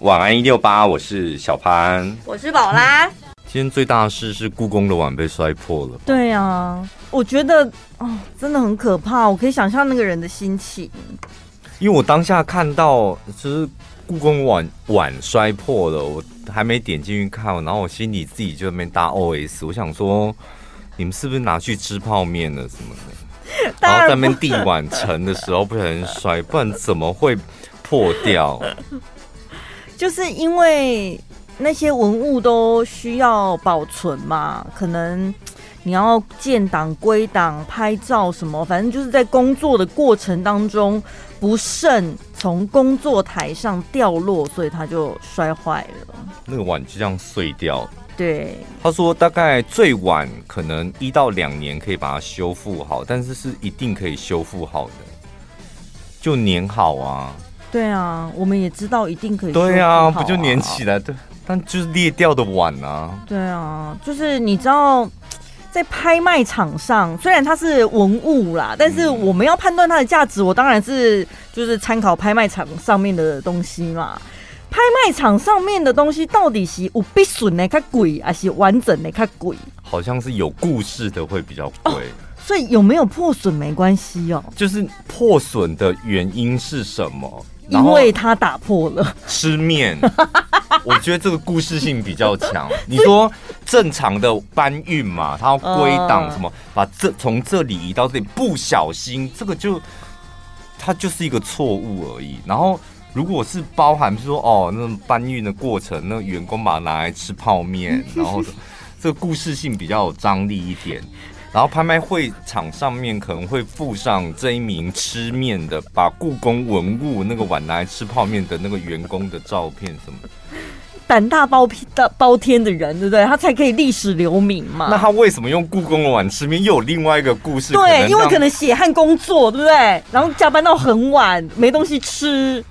晚安一六八，我是小潘，我是宝拉。今天最大的事是故宫的碗被摔破了。对啊，我觉得哦，真的很可怕。我可以想象那个人的心情，因为我当下看到就是故宫碗碗摔破了，我还没点进去看，然后我心里自己就在那边大 OS，我想说，你们是不是拿去吃泡面了什么的？然后在那边递碗盛的时候不小心摔，不然怎么会破掉？就是因为那些文物都需要保存嘛，可能你要建档、归档、拍照什么，反正就是在工作的过程当中不慎从工作台上掉落，所以它就摔坏了。那个碗就这样碎掉。对，他说大概最晚可能一到两年可以把它修复好，但是是一定可以修复好的，就粘好啊。对啊，我们也知道一定可以、啊。对啊，不就粘起来？对，但就是裂掉的碗啊。对啊，就是你知道，在拍卖场上，虽然它是文物啦，但是我们要判断它的价值，我当然是就是参考拍卖场上面的东西嘛。拍卖场上面的东西到底是有必损的较贵，还是完整的较贵？好像是有故事的会比较贵。哦所以有没有破损没关系哦，就是破损的原因是什么？因为他打破了吃面。我觉得这个故事性比较强。你说正常的搬运嘛，他要归档什么，把这从这里移到这里，不小心这个就它就是一个错误而已。然后如果是包含说哦，那种搬运的过程，那员工把它拿来吃泡面，然后 这个故事性比较有张力一点。然后拍卖会场上面可能会附上这一名吃面的，把故宫文物那个碗拿来吃泡面的那个员工的照片什么，胆大包大包天的人，对不对？他才可以历史留名嘛。那他为什么用故宫的碗吃面？又有另外一个故事。对，因为可能血汗工作，对不对？然后加班到很晚，没东西吃。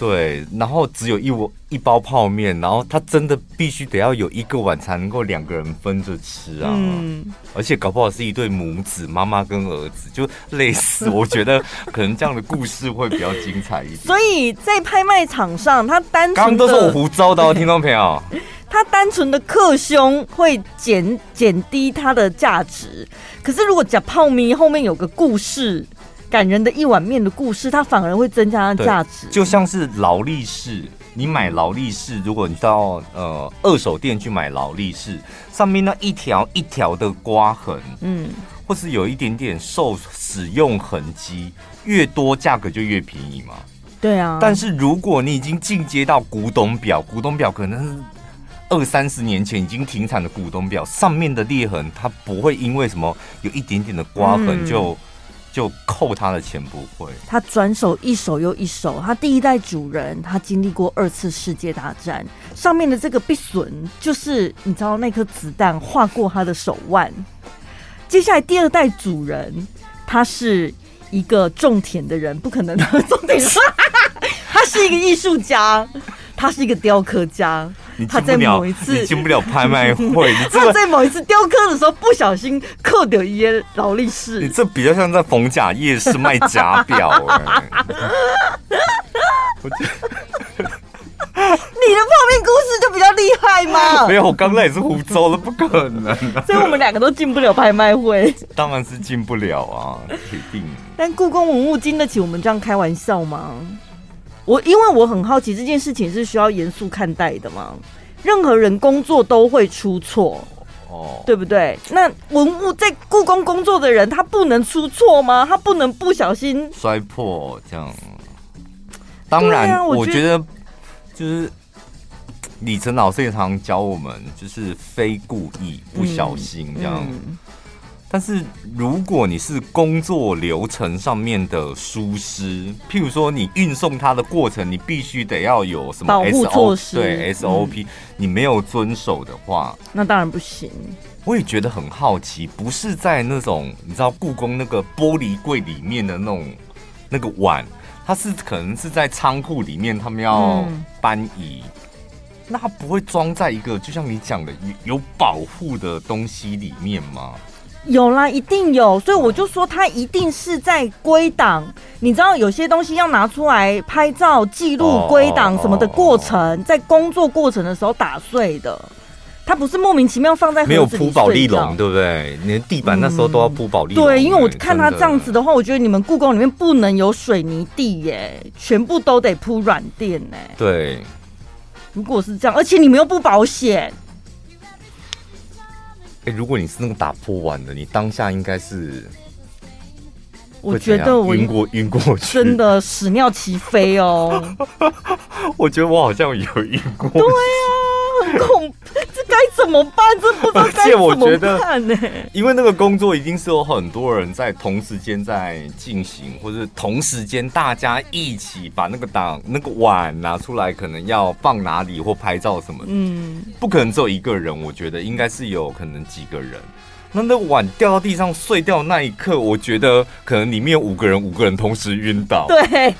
对，然后只有一碗一包泡面，然后他真的必须得要有一个碗才能够两个人分着吃啊！嗯，而且搞不好是一对母子，妈妈跟儿子，就类似。我觉得 可能这样的故事会比较精彩一点。所以在拍卖场上，他单纯刚刚都是我胡诌的，听众朋友，他单纯的克胸会减减低它的价值。可是如果假泡面后面有个故事。感人的一碗面的故事，它反而会增加它的价值。就像是劳力士，你买劳力士，如果你到呃二手店去买劳力士，上面那一条一条的刮痕，嗯，或是有一点点受使用痕迹，越多价格就越便宜嘛。对啊。但是如果你已经进阶到古董表，古董表可能是二三十年前已经停产的古董表，上面的裂痕它不会因为什么有一点点的刮痕就。嗯就扣他的钱不会，他转手一手又一手。他第一代主人，他经历过二次世界大战，上面的这个必损就是你知道那颗子弹划过他的手腕。接下来第二代主人，他是一个种田的人，不可能的种田，他是一个艺术家，他是一个雕刻家。他在某一次进不了拍卖 会，他在某一次雕刻的时候不小心刻掉一些劳力士。你这比较像在逢甲夜市卖假表 哎。你的泡面故事就比较厉害吗？没有，我刚才也是胡诌的，不可能。所以我们两个都进不了拍卖会。当然是进不了啊，铁定。但故宫文物经得起我们这样开玩笑吗？我因为我很好奇这件事情是需要严肃看待的吗？任何人工作都会出错，哦，对不对？那文物在故宫工作的人，他不能出错吗？他不能不小心摔破这样？当然，啊、我，觉得就是李晨老师也常常教我们，就是非故意不小心这样。嗯嗯但是如果你是工作流程上面的疏失，譬如说你运送它的过程，你必须得要有什么保护措施，对 SOP，、嗯、你没有遵守的话，那当然不行。我也觉得很好奇，不是在那种你知道故宫那个玻璃柜里面的那种那个碗，它是可能是在仓库里面，他们要搬移，嗯、那它不会装在一个就像你讲的有有保护的东西里面吗？有啦，一定有，所以我就说他一定是在归档。你知道有些东西要拿出来拍照记录归档什么的过程，在工作过程的时候打碎的。他不是莫名其妙放在没有铺保利龙，对不对？连地板那时候都要铺保利龙。对，因为我看他这样子的话，我觉得你们故宫里面不能有水泥地耶，全部都得铺软垫呢。对，如果是这样，而且你们又不保险。哎，如果你是那个打破碗的，你当下应该是，我觉得我晕过晕过去，真的屎尿齐飞哦。我觉得我好像有晕过。对啊，很恐怖，这该怎么办？这不知道该怎么办呢？因为那个工作一定是有很多人在同时间在进行，或者同时间大家一起把那个档那个碗拿出来，可能要放哪里或拍照什么。嗯，不可能只有一个人，我觉得应该是有可能几个人。那那碗掉到地上碎掉那一刻，我觉得可能里面有五个人，五个人同时晕倒。对。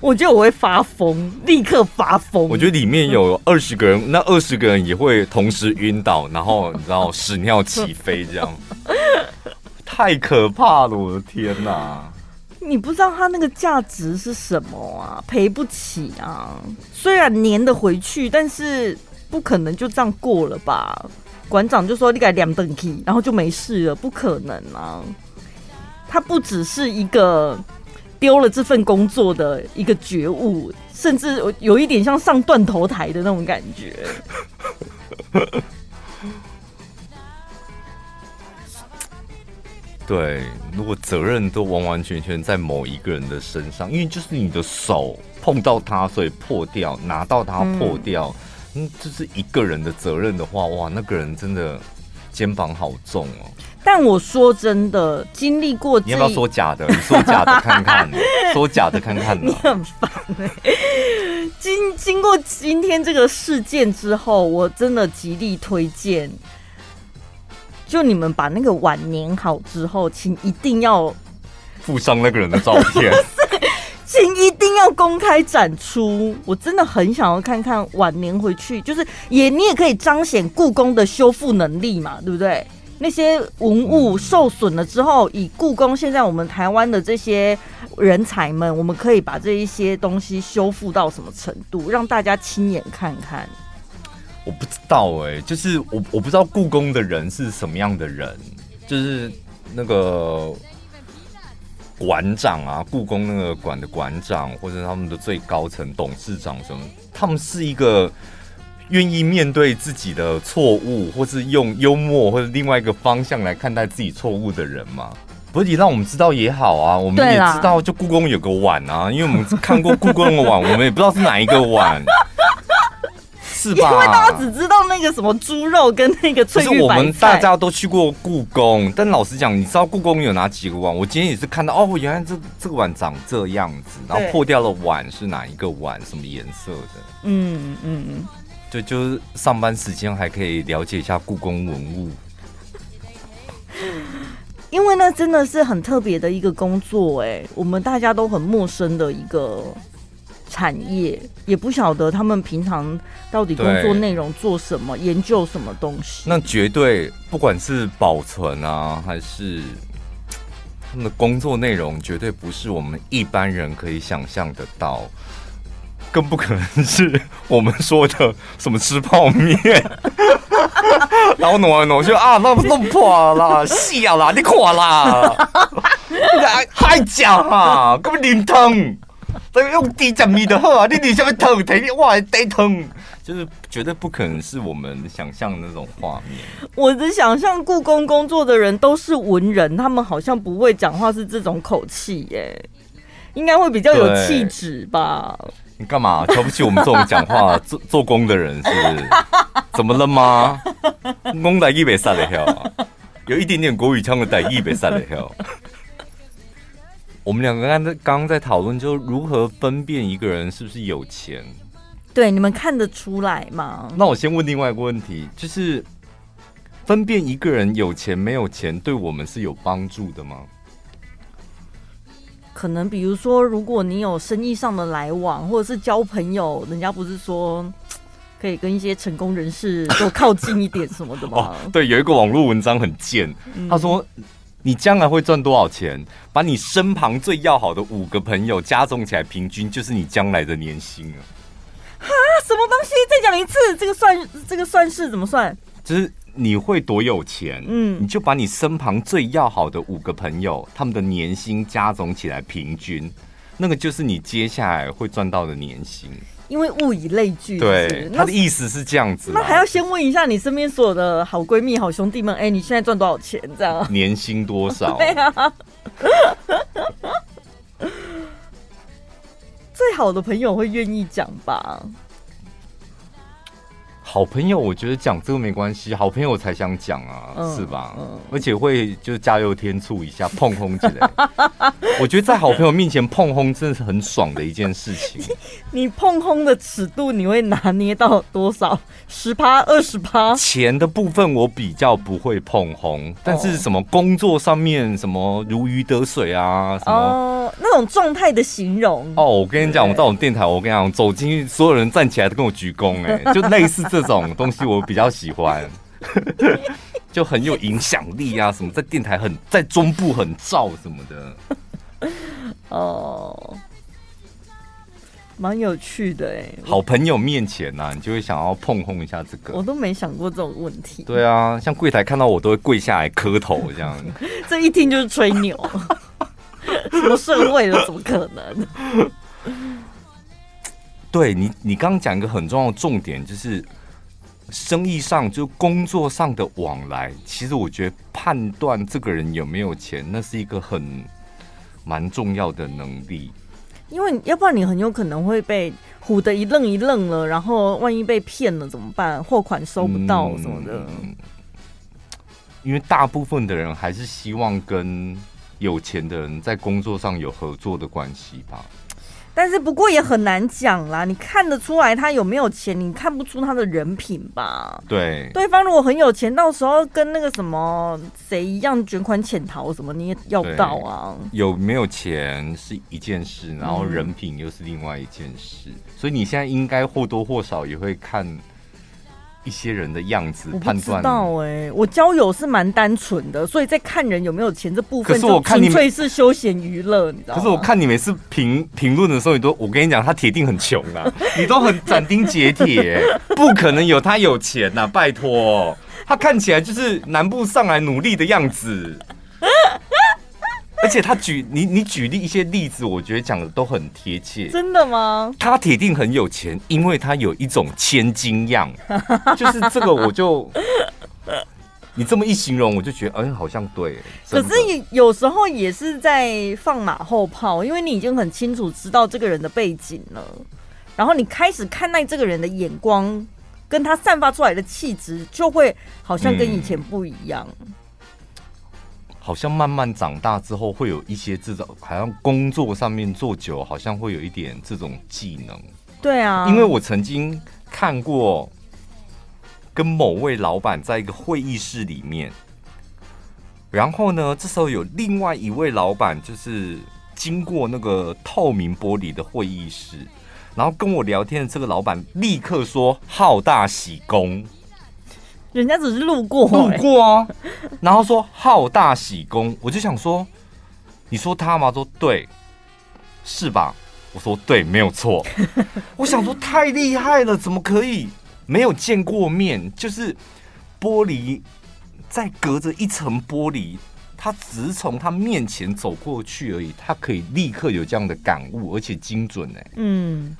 我觉得我会发疯，立刻发疯。我觉得里面有二十个人，那二十个人也会同时晕倒，然后你知道屎尿起飞，这样 太可怕了！我的天哪！你不知道它那个价值是什么啊？赔不起啊！虽然粘得回去，但是不可能就这样过了吧？馆长就说你改两等级，然后就没事了，不可能啊！它不只是一个。丢了这份工作的一个觉悟，甚至有一点像上断头台的那种感觉。对，如果责任都完完全全在某一个人的身上，因为就是你的手碰到它，所以破掉；拿到它破掉，嗯，这是一个人的责任的话，哇，那个人真的肩膀好重哦。但我说真的，经历过你要不要说假的？你说假的看看，说假的看看。你很烦哎、欸！经经过今天这个事件之后，我真的极力推荐，就你们把那个碗粘好之后，请一定要附上那个人的照片，请一定要公开展出。我真的很想要看看晚年回去，就是也你也可以彰显故宫的修复能力嘛，对不对？那些文物受损了之后，以故宫现在我们台湾的这些人才们，我们可以把这一些东西修复到什么程度，让大家亲眼看看。我不知道哎、就是我我不知道故宫的人是什么样的人，就是那个馆长啊，故宫那个馆的馆长，或者他们的最高层董事长什么，他们是一个。愿意面对自己的错误，或是用幽默或者另外一个方向来看待自己错误的人吗？不是你让我们知道也好啊，我们也知道，就故宫有个碗啊，因为我们看过故宫的碗，我们也不知道是哪一个碗，是吧？因为大家只知道那个什么猪肉跟那个翠玉白菜。是我们大家都去过故宫，但老实讲，你知道故宫有哪几个碗？我今天也是看到哦，原来这这个碗长这样子，然后破掉了碗是哪一个碗，什么颜色的？嗯嗯嗯。对，就是上班时间还可以了解一下故宫文物，因为那真的是很特别的一个工作哎，我们大家都很陌生的一个产业，也不晓得他们平常到底工作内容做什么，研究什么东西。那绝对不管是保存啊，还是他们的工作内容，绝对不是我们一般人可以想象得到。更不可能是我们说的什么吃泡面，然后挪来挪去啊，那弄破了，死啊啦，你垮啦，还还讲啊，根本淋汤，都用低加米的喝啊，你你下面疼疼你哇，得疼，就是绝对不可能是我们想象的那种画面。我的想象，故宫工作的人都是文人，他们好像不会讲话是这种口气耶，应该会比较有气质吧。你干嘛瞧不起我们这种讲话 做做工的人？是不是？怎么了吗？公台语被杀的跳，有一点点国语腔的台语被杀的跳。我们两个刚刚在讨论，就如何分辨一个人是不是有钱？对，你们看得出来吗？那我先问另外一个问题，就是分辨一个人有钱没有钱，对我们是有帮助的吗？可能比如说，如果你有生意上的来往，或者是交朋友，人家不是说可以跟一些成功人士多靠近一点什么的吗？哦，对，有一个网络文章很贱，他说。你将来会赚多少钱？把你身旁最要好的五个朋友加总起来，平均就是你将来的年薪啊！哈，什么东西？再讲一次，这个算这个算式怎么算？就是你会多有钱？嗯，你就把你身旁最要好的五个朋友，他们的年薪加总起来，平均那个就是你接下来会赚到的年薪。因为物以类聚，对，他的意思是这样子。那还要先问一下你身边所有的好闺蜜、好兄弟们，哎、欸，你现在赚多少钱？这样，年薪多少？对啊，最好的朋友会愿意讲吧？好朋友，我觉得讲这个没关系，好朋友才想讲啊，嗯、是吧？嗯、而且会就是加油添醋一下，碰轰之类。我觉得在好朋友面前碰轰真的是很爽的一件事情。你碰轰的尺度你会拿捏到多少？十趴、二十趴？钱的部分我比较不会碰轰，但是什么工作上面什么如鱼得水啊，什么、哦、那种状态的形容。哦，我跟你讲，我到我们电台，我跟你讲，走进去，所有人站起来都跟我鞠躬，哎，就类似这。这种东西我比较喜欢，就很有影响力啊！什么在电台很在中部很燥什么的，哦，蛮有趣的哎。好朋友面前呐、啊，你就会想要碰碰一下这个。我都没想过这种问题。对啊，像柜台看到我都会跪下来磕头这样。这一听就是吹牛，什么社会的怎么可能？对你，你刚刚讲一个很重要的重点就是。生意上就工作上的往来，其实我觉得判断这个人有没有钱，那是一个很蛮重要的能力。因为要不然你很有可能会被唬得一愣一愣了，然后万一被骗了怎么办？货款收不到什么的。嗯，因为大部分的人还是希望跟有钱的人在工作上有合作的关系吧。但是不过也很难讲啦，你看得出来他有没有钱，你看不出他的人品吧？对，对方如果很有钱，到时候跟那个什么谁一样卷款潜逃什么，你也要不到啊。有没有钱是一件事，然后人品又是另外一件事，嗯、所以你现在应该或多或少也会看。一些人的样子判断，知道哎，我交友是蛮单纯的，所以在看人有没有钱这部分，就纯粹是休闲娱乐，你知道吗？可是我看你每次评评论的时候，你都我跟你讲，他铁定很穷啊，你都很斩钉截铁，不可能有他有钱呐，拜托，他看起来就是南部上来努力的样子。而且他举你你举例一些例子，我觉得讲的都很贴切。真的吗？他铁定很有钱，因为他有一种千金样，就是这个我就你这么一形容，我就觉得哎，好像对。可是有时候也是在放马后炮，因为你已经很清楚知道这个人的背景了，然后你开始看待这个人的眼光，跟他散发出来的气质，就会好像跟以前不一样。嗯好像慢慢长大之后，会有一些这种，好像工作上面做久，好像会有一点这种技能。对啊，因为我曾经看过，跟某位老板在一个会议室里面，然后呢，这时候有另外一位老板，就是经过那个透明玻璃的会议室，然后跟我聊天的这个老板立刻说：“好大喜功。”人家只是路过，路过啊，然后说好大喜功，我就想说，你说他吗？说对，是吧？我说对，没有错。我想说太厉害了，怎么可以没有见过面？就是玻璃在隔着一层玻璃，他只是从他面前走过去而已，他可以立刻有这样的感悟，而且精准哎，嗯，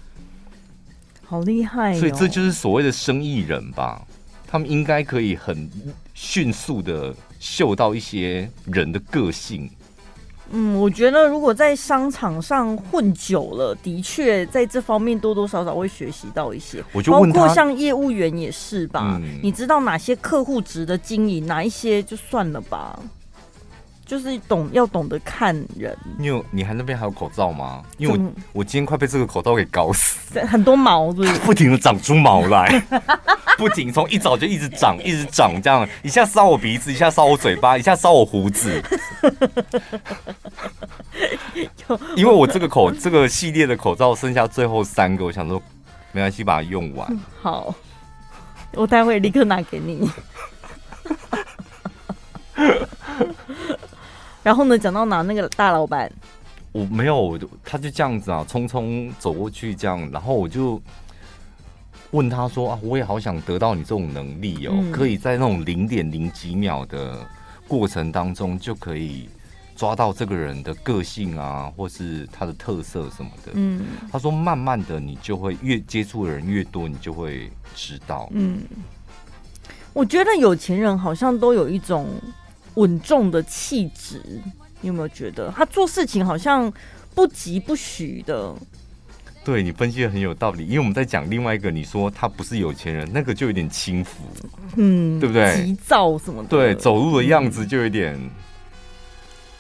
好厉害哦。所以这就是所谓的生意人吧。他们应该可以很迅速的嗅到一些人的个性。嗯，我觉得如果在商场上混久了，的确在这方面多多少少会学习到一些。我就问他，包括像业务员也是吧？嗯，你知道哪些客户值得经营，哪一些就算了吧。就是懂要懂得看人。你有你还那边还有口罩吗？因为我我今天快被这个口罩给搞死，很多毛是不是？不停的长出毛来，不停从一早就一直长，一直长，这样一下烧我鼻子，一下烧我嘴巴，一下烧我胡子。因为我这个口这个系列的口罩剩下最后三个，我想说没关系，把它用完。嗯。好，我待会立刻拿给你。然后呢，讲到哪那个大老板，我没有，他就这样子啊，匆匆走过去这样，然后我就问他说啊，我也好想得到你这种能力哦，嗯、可以在那种零点零几秒的过程当中就可以抓到这个人的个性啊，或是他的特色什么的。嗯，他说慢慢的你就会越接触的人越多，你就会知道。嗯，我觉得有钱人好像都有一种。稳重的气质，你有没有觉得他做事情好像不急不徐的？对，你分析的很有道理，因为我们在讲另外一个，你说他不是有钱人，那个就有点轻浮，嗯，对不对？急躁什么的，对，走路的样子就有点，嗯、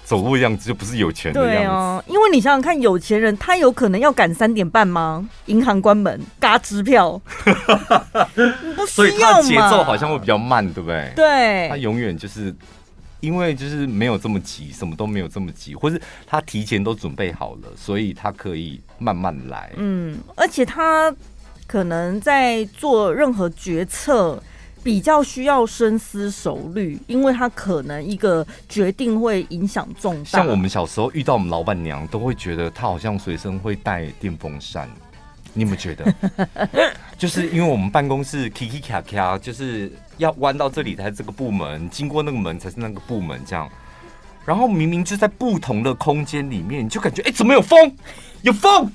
走路的样子就不是有钱的样子。对啊，因为你想想看，有钱人他有可能要赶三点半吗？银行关门，嘎支票，不需要嘛？节奏好像会比较慢，对不对？对，他永远就是。因为就是没有这么急，什么都没有这么急，或是他提前都准备好了，所以他可以慢慢来。嗯，而且他可能在做任何决策比较需要深思熟虑，因为他可能一个决定会影响重大。像我们小时候遇到我们老板娘，都会觉得她好像随身会带电风扇。你有没有觉得？就是因为我们办公室 Kiki 卡卡，就是要弯到这里才是这个部门，经过那个门才是那个部门，这样。然后明明就在不同的空间里面，你就感觉哎、怎么有风？有风？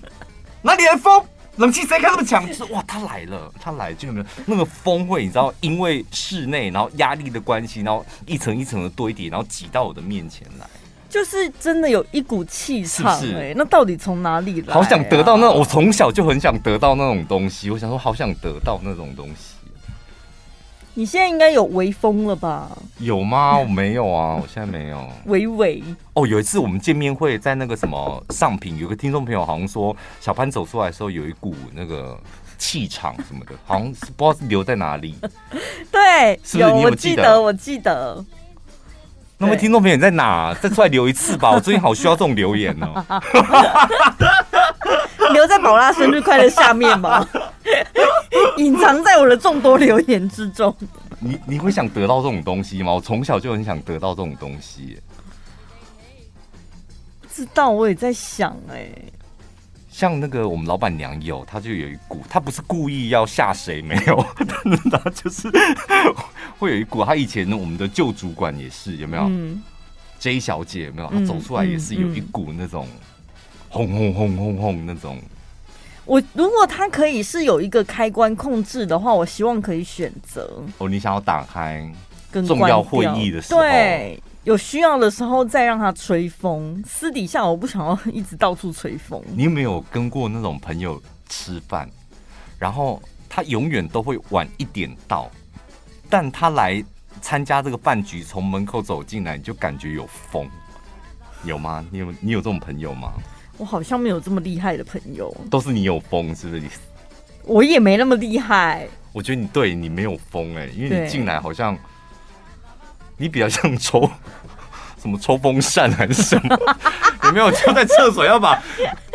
哪里来风？冷气谁开那么强？就是哇，他来了，他来就有没有那个风会？你知道，因为室内然后压力的关系，然后一层一层的堆叠，然后挤到我的面前来。就是真的有一股气场，哎，那到底从哪里来？好想得到那，我从小就很想得到那种东西。我想说，好想得到那种东西。你现在应该有微风了吧？有吗？我没有啊，我现在没有。微微哦，有一次我们见面会在那个什么上品，有个听众朋友好像说，小潘走出来的时候有一股那个气场什么的，好像是不知道是留在哪里。对，是不是？你有记得？我记得。那么听众朋友你在哪？再出来留一次吧，我最近好需要这种留言哦。留在宝拉生日快乐下面吧？隐藏在我的众多留言之中。你你会想得到这种东西吗？我从小就很想得到这种东西。不知道，我也在想哎。像那个我们老板娘有，她就有一股，她不是故意要吓谁，没有，但是她就是 会有一股。她以前我们的旧主管也是，有没有、嗯、？J 小姐有没有？她走出来也是有一股那种轰轰轰轰轰那种。我如果她可以是有一个开关控制的话，我希望可以选择。哦，你想要打开重要会议的时候。对。有需要的时候再让他吹风，私底下我不想要一直到处吹风。你有没有跟过那种朋友吃饭，然后他永远都会晚一点到，但他来参加这个饭局，从门口走进来，你就感觉有风，有吗？你有你有这种朋友吗？我好像没有这么厉害的朋友，都是你有风，是不是？我也没那么厉害。我觉得你对你没有风哎、欸，因为你进来好像。你比较像抽什么抽风扇还是什么？有没有就在厕所要把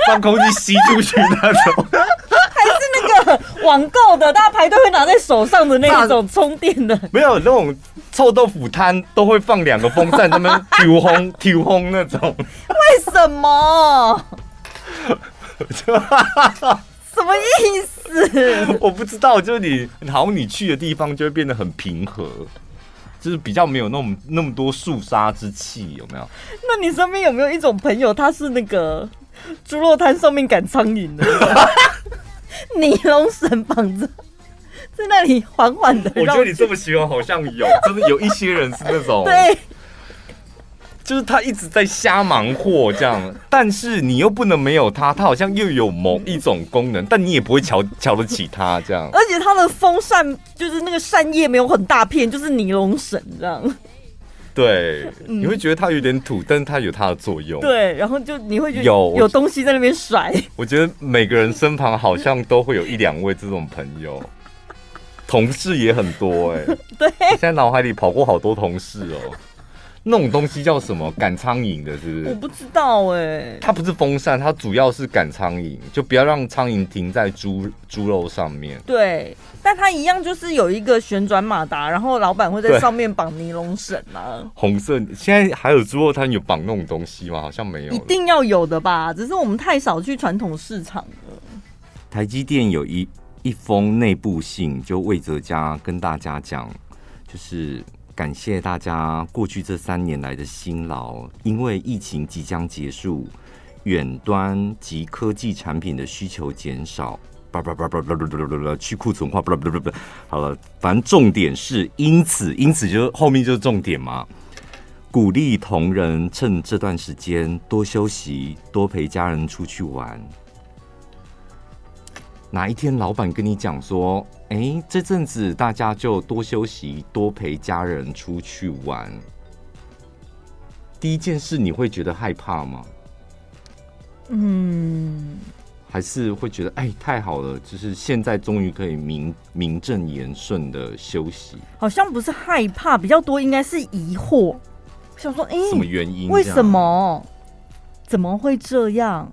放空气吸出去那种？还是那个网购的，大家排队会拿在手上的那种充电的？没有那种臭豆腐摊都会放两个风扇，他们挑轰挑轰那种。为什么？什么意思？我不知道，就是你，好像你去的地方就会变得很平和。就是比较没有那么那么多肃杀之气，有没有？那你身边有没有一种朋友，他是那个猪肉摊上面赶苍蝇的，尼龙绳绑着，在那里缓缓的。我觉得你这么形容，好像有，真的有一些人是那种。对。就是他一直在瞎忙活这样，但是你又不能没有他，他好像又有某一种功能，但你也不会瞧瞧得起他这样。而且他的风扇就是那个扇叶没有很大片，就是尼龙绳这样。对，你会觉得它有点土，但是它有它的作用。对，然后就你会觉得有有东西在那边甩。我觉得每个人身旁好像都会有一两位这种朋友，同事也很多哎、欸。对，现在脑海里跑过好多同事哦。那种东西叫什么？赶苍蝇的，是不是？我不知道哎、欸。它不是风扇，它主要是赶苍蝇，就不要让苍蝇停在猪猪肉上面。对，但它一样就是有一个旋转马达，然后老板会在上面绑尼龙绳啊。红色，现在还有猪肉摊有绑那种东西吗？好像没有。一定要有的吧？只是我们太少去传统市场了。台积电有一一封内部信，就魏哲家跟大家讲，就是。感谢大家过去这三年来的辛劳，因为疫情即将结束，远端及科技产品的需求减少，叭叭叭叭叭叭叭，去库存化，叭叭叭叭，好了，反正重点是，因此，因此就是后面就是重点嘛，鼓励同仁趁这段时间多休息，多陪家人出去玩。哪一天老板跟你讲说，哎、欸，这阵子大家就多休息，多陪家人出去玩。第一件事你会觉得害怕吗？嗯，还是会觉得哎、欸，太好了，就是现在终于可以名名正言顺的休息。好像不是害怕，比较多应该是疑惑，想说哎，欸、什么原因？为什么？怎么会这样？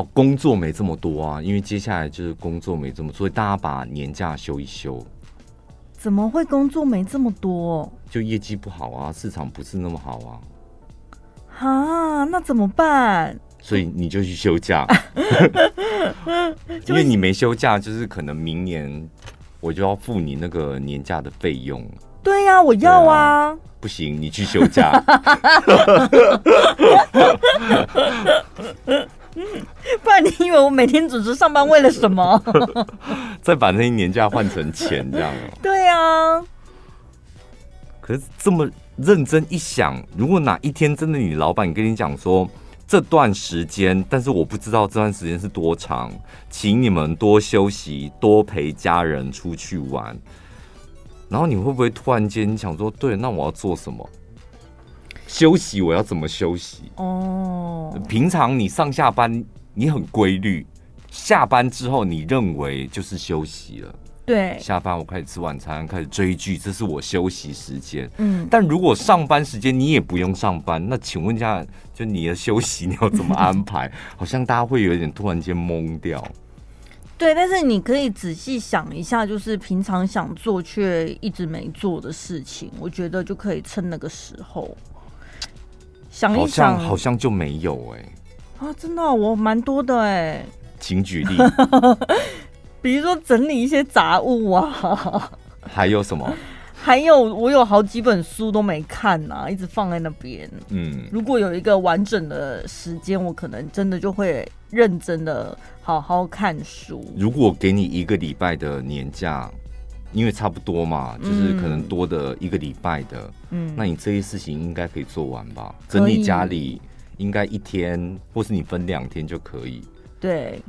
哦，工作没这么多啊，因为接下来就是工作没这么多，所以大家把年假休一休。怎么会工作没这么多？就业绩不好啊，市场不是那么好啊。啊，那怎么办？所以你就去休假，因为你没休假，就是可能明年我就要付你那个年假的费用。对呀、啊，我要啊，啊。不行，你去休假。不然你以为我每天准时上班为了什么？再把那些年假换成钱，这样。对啊。可是这么认真一想，如果哪一天真的你老板跟你讲说，这段时间，但是我不知道这段时间是多长，请你们多休息，多陪家人出去玩。然后你会不会突然间想说，对，那我要做什么？休息，我要怎么休息？哦，平常你上下班你很规律，下班之后你认为就是休息了。对，下班我开始吃晚餐，开始追剧，这是我休息时间。嗯，但如果上班时间你也不用上班，那请问一下，就你的休息你要怎么安排？好像大家会有点突然间懵掉。对，但是你可以仔细想一下，就是平常想做却一直没做的事情，我觉得就可以趁那个时候。想一想，好像就没有哎、欸、啊，真的、哦、我蛮多的哎、欸，请举例，比如说整理一些杂物啊，还有什么？还有我有好几本书都没看呐、啊，一直放在那边。嗯，如果有一个完整的时间，我可能真的就会认真的好好看书。如果给你一个礼拜的年假。因为差不多嘛，就是可能多的一个礼拜的，嗯，那你这些事情应该可以做完吧？整理家里应该一天，或是你分两天就可以。对，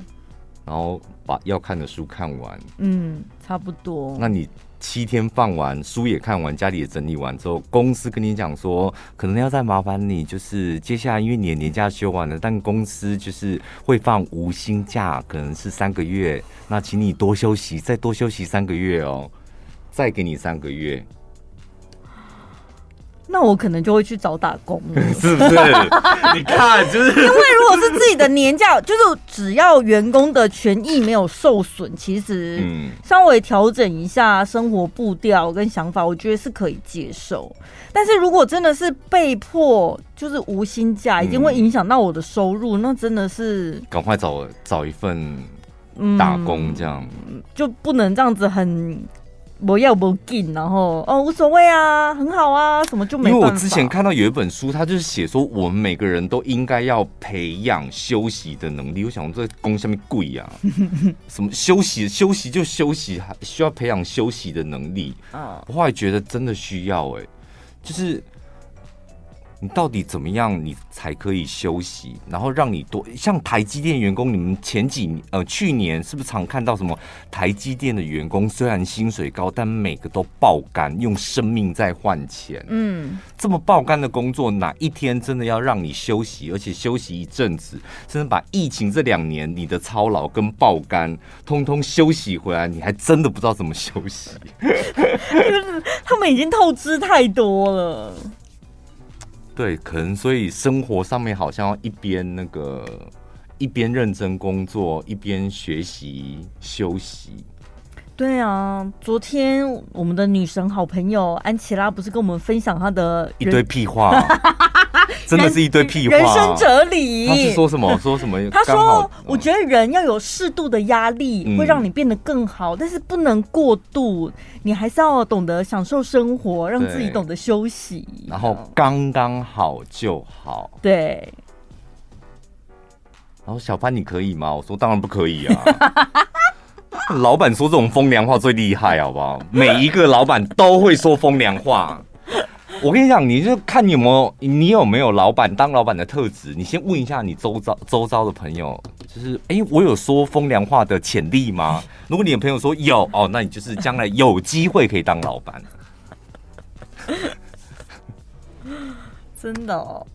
然后把要看的书看完，嗯，差不多。那你。七天放完，书也看完，家里也整理完之后，公司跟你讲说，可能要再麻烦你，就是接下来因为你的年假休完了，但公司就是会放无薪假，可能是三个月，那请你多休息，再多休息三个月哦，再给你三个月。那我可能就会去找打工了，是不是？你看，就是因为如果是自己的年假，就是只要员工的权益没有受损，其实稍微调整一下生活步调跟想法，我觉得是可以接受。但是如果真的是被迫，就是无薪假，一定会影响到我的收入，那真的是赶快找找一份打工，这样就不能这样子很。不要不进，然后哦无所谓啊，很好啊，什么就没。因为我之前看到有一本书，它就是写说，我们每个人都应该要培养休息的能力。我想这工下面跪呀，什么休息休息就休息，还需要培养休息的能力啊。我后来觉得真的需要哎、欸，就是你到底怎么样，你才可以休息，然后让你多像台积电员工，你们前几呃去年是不是常看到什么台积电的员工虽然薪水高，但每个都爆肝，用生命在换钱。嗯，这么爆肝的工作，哪一天真的要让你休息，而且休息一阵子，甚至把疫情这两年你的操劳跟爆肝通通休息回来，你还真的不知道怎么休息。他们已经透支太多了。对，可能所以生活上面好像要一边那个一边认真工作，一边学习休息。对啊，昨天我们的女神好朋友安琪拉不是跟我们分享她的一堆屁话，真的是一堆屁话，人生哲理。她是说什么？说什么？她说：“我觉得人要有适度的压力，会让你变得更好，嗯、但是不能过度。你还是要懂得享受生活，让自己懂得休息，然后刚刚好就好。”对。然后小潘，你可以吗？我说当然不可以啊。老板说这种风凉话最厉害，好不好？每一个老板都会说风凉话。我跟你讲，你就看你有没有，你有没有老板当老板的特质。你先问一下你周遭周遭的朋友，就是哎、欸，我有说风凉话的潜力吗？如果你的朋友说有哦，那你就是将来有机会可以当老板。真的哦，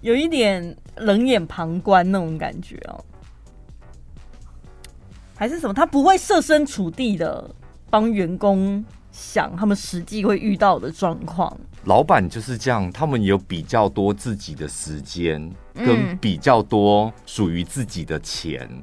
有一点冷眼旁观那种感觉哦。还是什么？他不会设身处地的帮员工想他们实际会遇到的状况。老板就是这样，他们有比较多自己的时间，跟比较多属于自己的钱。嗯。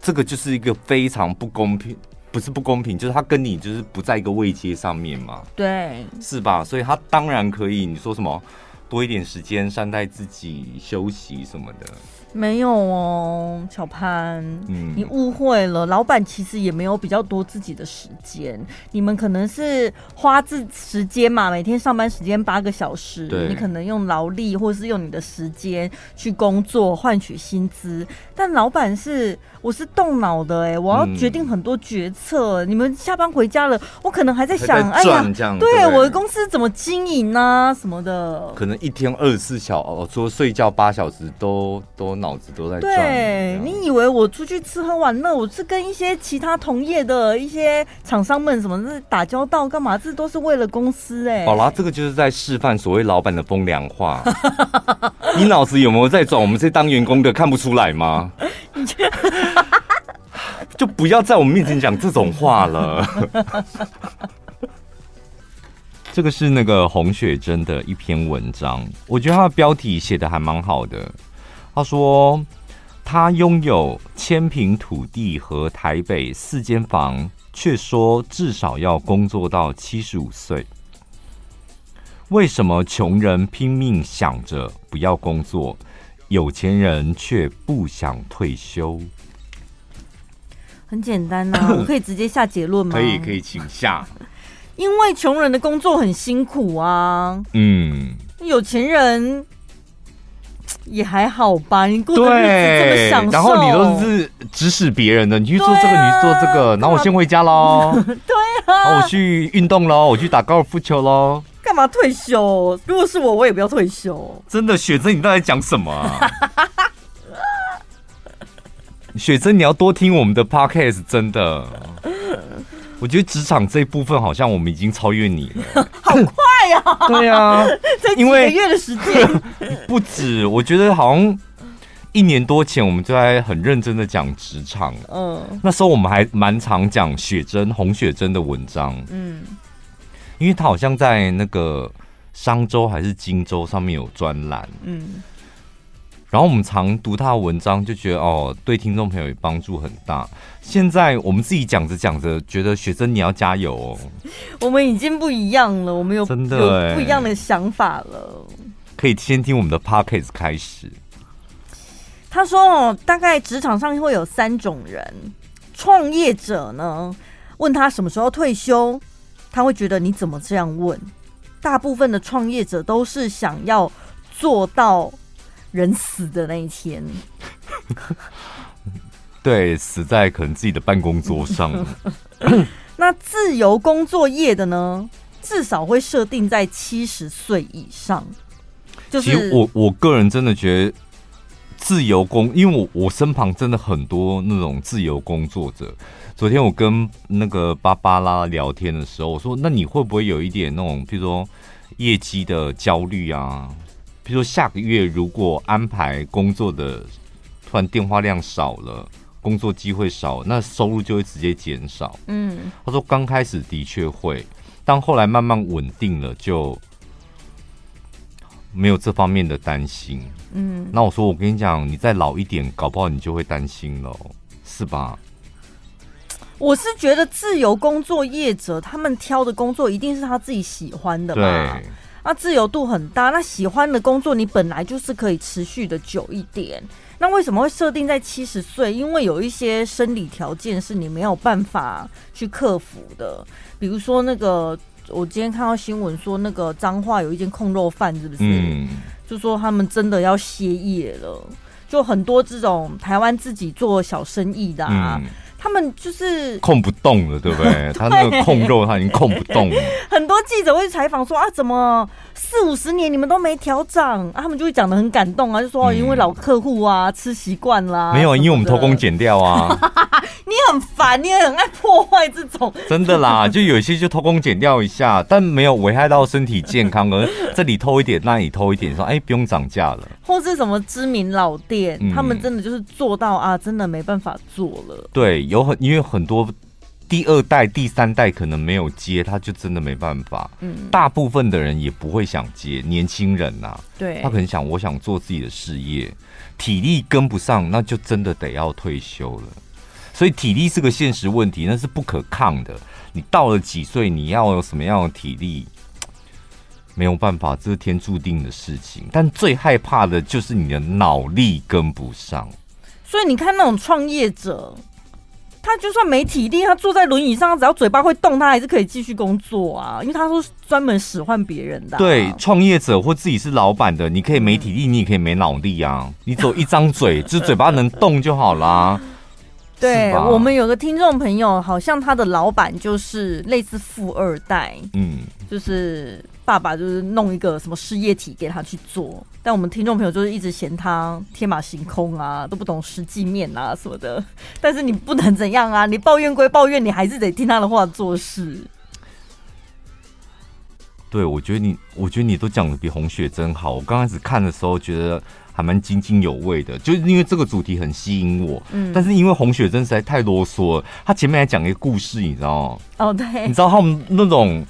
这个就是一个非常不公平，不是不公平，就是他跟你就是不在一个位阶上面嘛。对，是吧？所以他当然可以，你说什么多一点时间善待自己、休息什么的。没有哦，小潘，嗯，你误会了。老板其实也没有比较多自己的时间，你们可能是花自时间嘛，每天上班时间八个小时，你可能用劳力或是用你的时间去工作换取薪资，但老板是。我是动脑的哎、欸，我要决定很多决策。嗯、你们下班回家了，我可能还在想，在哎呀，对，对我的公司怎么经营啊，什么的。可能一天二十四小时，除了睡觉八小时，都都脑子都在转。对，你以为我出去吃喝玩乐，我是跟一些其他同业的一些厂商们什么是打交道干嘛？这都是为了公司哎、欸。好啦，这个就是在示范所谓老板的风凉话。你脑子有没有在转？我们这当员工的看不出来吗？就不要在我们面前讲这种话了。这个是那个洪雪珍的一篇文章，我觉得他的标题写的还蛮好的。他说他拥有千平土地和台北四间房，却说至少要工作到七十五岁。为什么穷人拼命想着不要工作？有钱人却不想退休，很简单呐、啊，我可以直接下结论吗？可以，可以，请下。因为穷人的工作很辛苦啊。嗯，有钱人也还好吧？你过得日子这么享受，然后你都是指使别人的，你去做这个，啊、你去做这个，然后我先回家喽。对啊，我去运动喽，我去打高尔夫球喽。干嘛退休？如果是我，我也不要退休。真的，雪珍，你到底讲什么啊？雪珍，你要多听我们的 podcast，真的。我觉得职场这一部分好像我们已经超越你了，好快呀、啊！对啊，才几个月的时间，不止。我觉得好像一年多前我们就在很认真的讲职场，嗯，那时候我们还蛮常讲雪珍、洪雪珍的文章，嗯。因为他好像在那个商周还是荆州上面有专栏，嗯，然后我们常读他的文章，就觉得哦，对听众朋友也帮助很大。现在我们自己讲着讲着，觉得学生你要加油哦。我们已经不一样了，我们有真的有不一样的想法了。可以先听我们的 podcast 开始。他说哦，大概职场上会有三种人，创业者呢，问他什么时候退休。他会觉得你怎么这样问？大部分的创业者都是想要做到人死的那一天。对，死在可能自己的办公桌上。那自由工作业的呢？至少会设定在七十岁以上。就是、其实我我个人真的觉得自由工，因为我我身旁真的很多那种自由工作者。昨天我跟那个芭芭拉聊天的时候，我说：“那你会不会有一点那种，比如说业绩的焦虑啊？比如说下个月如果安排工作的突然电话量少了，工作机会少，那收入就会直接减少。”嗯，他说刚开始的确会，但后来慢慢稳定了就。没有这方面的担心，嗯，那我说我跟你讲，你再老一点，搞不好你就会担心了，是吧？我是觉得自由工作业者他们挑的工作一定是他自己喜欢的嘛，对，那自由度很大，那喜欢的工作你本来就是可以持续的久一点，那为什么会设定在七十岁？因为有一些生理条件是你没有办法去克服的，比如说那个。我今天看到新闻说，那个彰化有一间控肉饭，是不是？嗯，就说他们真的要歇业了，就很多这种台湾自己做小生意的啊。嗯他们就是控不动了，对不对？对，他那个控肉他已经控不动了。很多记者会采访说啊，怎么四五十年你们都没调涨啊？他们就会讲的很感动啊，就说因为老客户啊，嗯、吃习惯啦。没有，因为我们偷工减料啊。你很烦，你也很爱破坏这种。真的啦，就有些就偷工减料一下，但没有危害到身体健康，而这里偷一点，那里偷一点，说哎不用涨价了。或是什么知名老店，嗯、他们真的就是做到啊，真的没办法做了。对。有很，因为很多第二代、第三代可能没有接，他就真的没办法。嗯，大部分的人也不会想接，年轻人呐、啊，对，他可能想，我想做自己的事业，体力跟不上，那就真的得要退休了。所以体力是个现实问题，那是不可抗的。你到了几岁，你要有什么样的体力，没有办法，这是天注定的事情。但最害怕的就是你的脑力跟不上。所以你看那种创业者。他就算没体力，他坐在轮椅上，只要嘴巴会动，他还是可以继续工作啊。因为他说专门使唤别人的、对，创业者或自己是老板的，你可以没体力，你也可以没脑力啊。你走一张嘴，就嘴巴能动就好啦。对，我们有个听众朋友，好像他的老板就是类似富二代，嗯，就是。爸爸就是弄一个什么事业体给他去做，但我们听众朋友就是一直嫌他天马行空啊，都不懂实际面啊什么的。但是你不能怎样啊，你抱怨归抱怨，你还是得听他的话做事。对，我觉得你，我觉得你都讲的比洪雪真好。我刚开始看的时候觉得还蛮津津有味的，就是因为这个主题很吸引我。嗯，但是因为洪雪真实在太啰嗦了，他前面还讲一个故事，你知道吗？哦，对，你知道他们那种。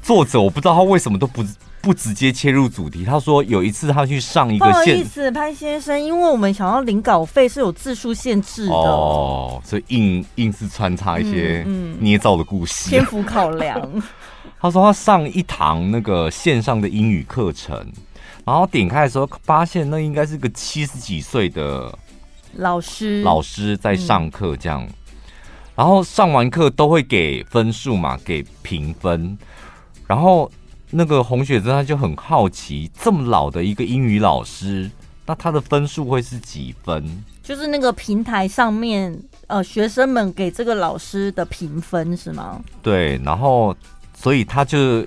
作者我不知道他为什么都不不直接切入主题。他说有一次他去上一个，不好意思，潘先生，因为我们想要领稿费是有字数限制的哦，所以硬硬是穿插一些捏造的故事，篇幅考量。他说他上一堂那个线上的英语课程，然后点开的时候发现那应该是个七十几岁的老师，老师在上课这样，然后上完课都会给分数嘛，给评分。然后那个洪雪珍他就很好奇，这么老的一个英语老师，那他的分数会是几分？就是那个平台上面，呃，学生们给这个老师的评分是吗？对，然后所以他就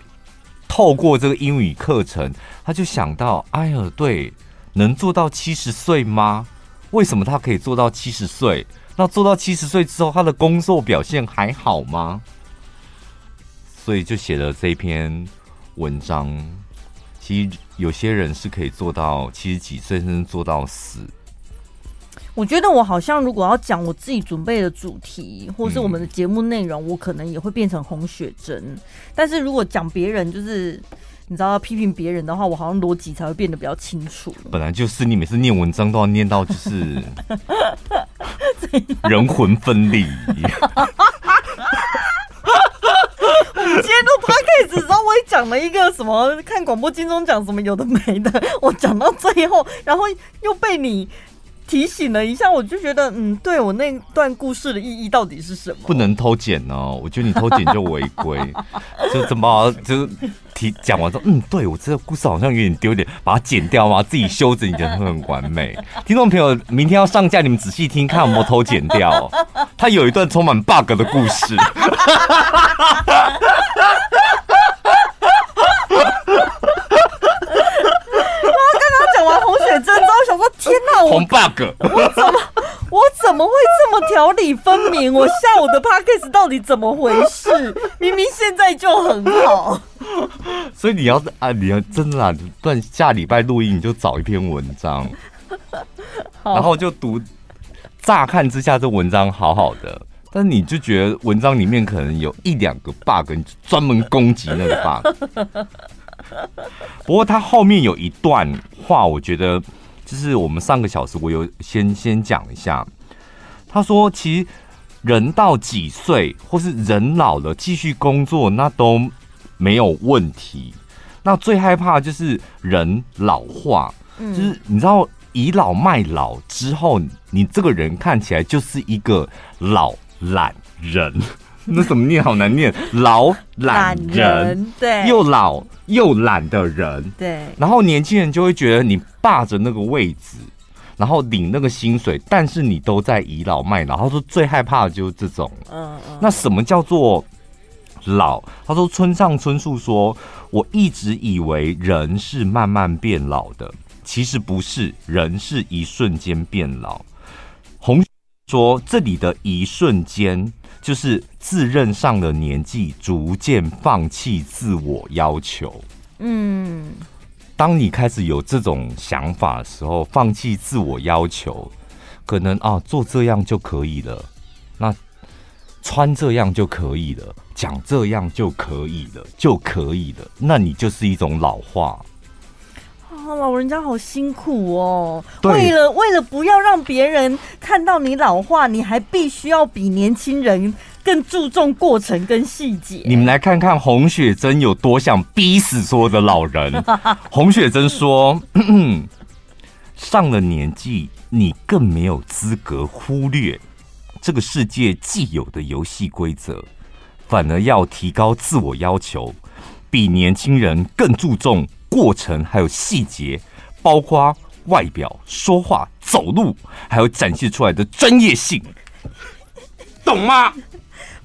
透过这个英语课程，他就想到，哎呀，对，能做到七十岁吗？为什么他可以做到七十岁？那做到七十岁之后，他的工作表现还好吗？所以就写了这篇文章。其实有些人是可以做到七十几岁，甚至做到死。我觉得我好像如果要讲我自己准备的主题，或是我们的节目内容，我可能也会变成洪雪珍。但是如果讲别人，就是你知道要批评别人的话，我好像逻辑才会变得比较清楚。本来就是你每次念文章都要念到就是人魂分离。今天录 podcast 的时候，我也讲了一个什么看广播金钟奖什么有的没的，我讲到最后，然后又被你提醒了一下，我就觉得，嗯，对我那段故事的意义到底是什么？不能偷剪哦，我觉得你偷剪就违规，就怎么就提讲完之后，嗯，对我这个故事好像有点丢脸，把它剪掉嘛，自己修整，你觉得会很完美。听众朋友，明天要上架，你们仔细听，看有没有偷剪掉。他有一段充满 bug 的故事。红 bug。我怎么我怎么会这么条理分明？我下午的 podcast 到底怎么回事？明明现在就很好。所以你要啊，你要真的啊，不然下礼拜录音你就找一篇文章，然后就读。乍看之下，这文章好好的，但你就觉得文章里面可能有一两个 bug，你专门攻击那个 bug。不过他后面有一段话，我觉得就是我们上个小时我有先先讲一下。他说，其实人到几岁或是人老了继续工作，那都没有问题。那最害怕就是人老化，就是你知道。倚老卖老之后，你这个人看起来就是一个老懒人。那怎么念？好难念。老懒人，人，对，又老又懒的人，对。然后年轻人就会觉得你霸着那个位置，然后领那个薪水，但是你都在倚老卖老。他说最害怕的就是这种。嗯嗯。那什么叫做老？他说村上春树说：“我一直以为人是慢慢变老的。”其实不是，人是一瞬间变老。红说，这里的一瞬间，就是自认上了年纪，逐渐放弃自我要求。嗯，当你开始有这种想法的时候，放弃自我要求，可能啊，做这样就可以了，那穿这样就可以了，讲这样就可以了，就可以了，那你就是一种老化。老人家好辛苦哦，为了为了不要让别人看到你老化，你还必须要比年轻人更注重过程跟细节。你们来看看洪雪珍有多想逼死所有的老人。洪雪珍说咳咳：“上了年纪，你更没有资格忽略这个世界既有的游戏规则，反而要提高自我要求，比年轻人更注重。”过程还有细节，包括外表、说话、走路，还有展现出来的专业性，懂吗？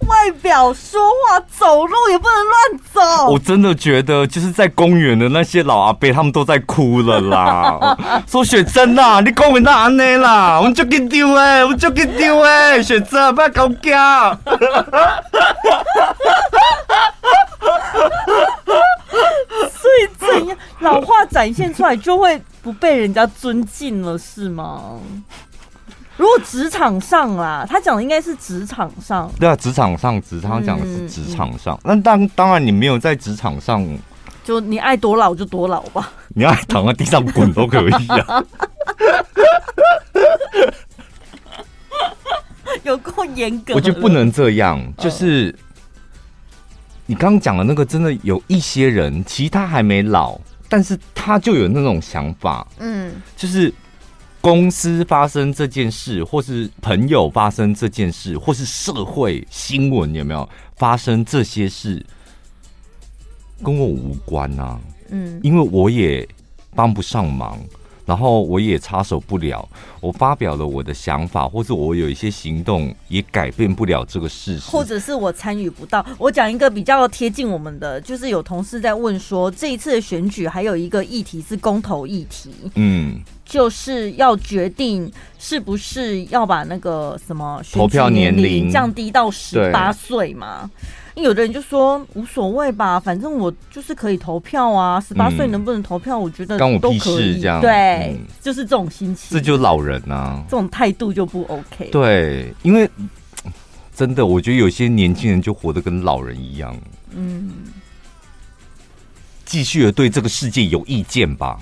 外表、说话、走路也不能乱走。我真的觉得，就是在公园的那些老阿伯，他们都在哭了啦。说雪珍啊，你公园那安内啦，我们就给丢哎，我们就给丢哎，雪珍不要搞僵。怎样老化展现出来就会不被人家尊敬了，是吗？如果职场上啦，他讲的应该是职场上。对啊，职场上，职场讲的是职场上。那、嗯、当当然，你没有在职场上，就你爱多老就多老吧。你爱躺在地上滚都可以啊。有够严格，我觉得不能这样，就是。你刚刚讲的那个，真的有一些人，其实他还没老，但是他就有那种想法，嗯，就是公司发生这件事，或是朋友发生这件事，或是社会新闻有没有？发生这些事，跟我无关啊，嗯，因为我也帮不上忙。然后我也插手不了，我发表了我的想法，或是我有一些行动也改变不了这个事实，或者是我参与不到。我讲一个比较贴近我们的，就是有同事在问说，这一次的选举还有一个议题是公投议题，嗯，就是要决定是不是要把那个什么投票年龄降低到十八岁嘛。有的人就说无所谓吧，反正我就是可以投票啊，十八岁能不能投票，我觉得都可以。关我屁事这样。对，嗯、就是这种心情。这就是老人啊，这种态度就不 OK。对，因为真的，我觉得有些年轻人就活得跟老人一样。嗯。继续的对这个世界有意见吧。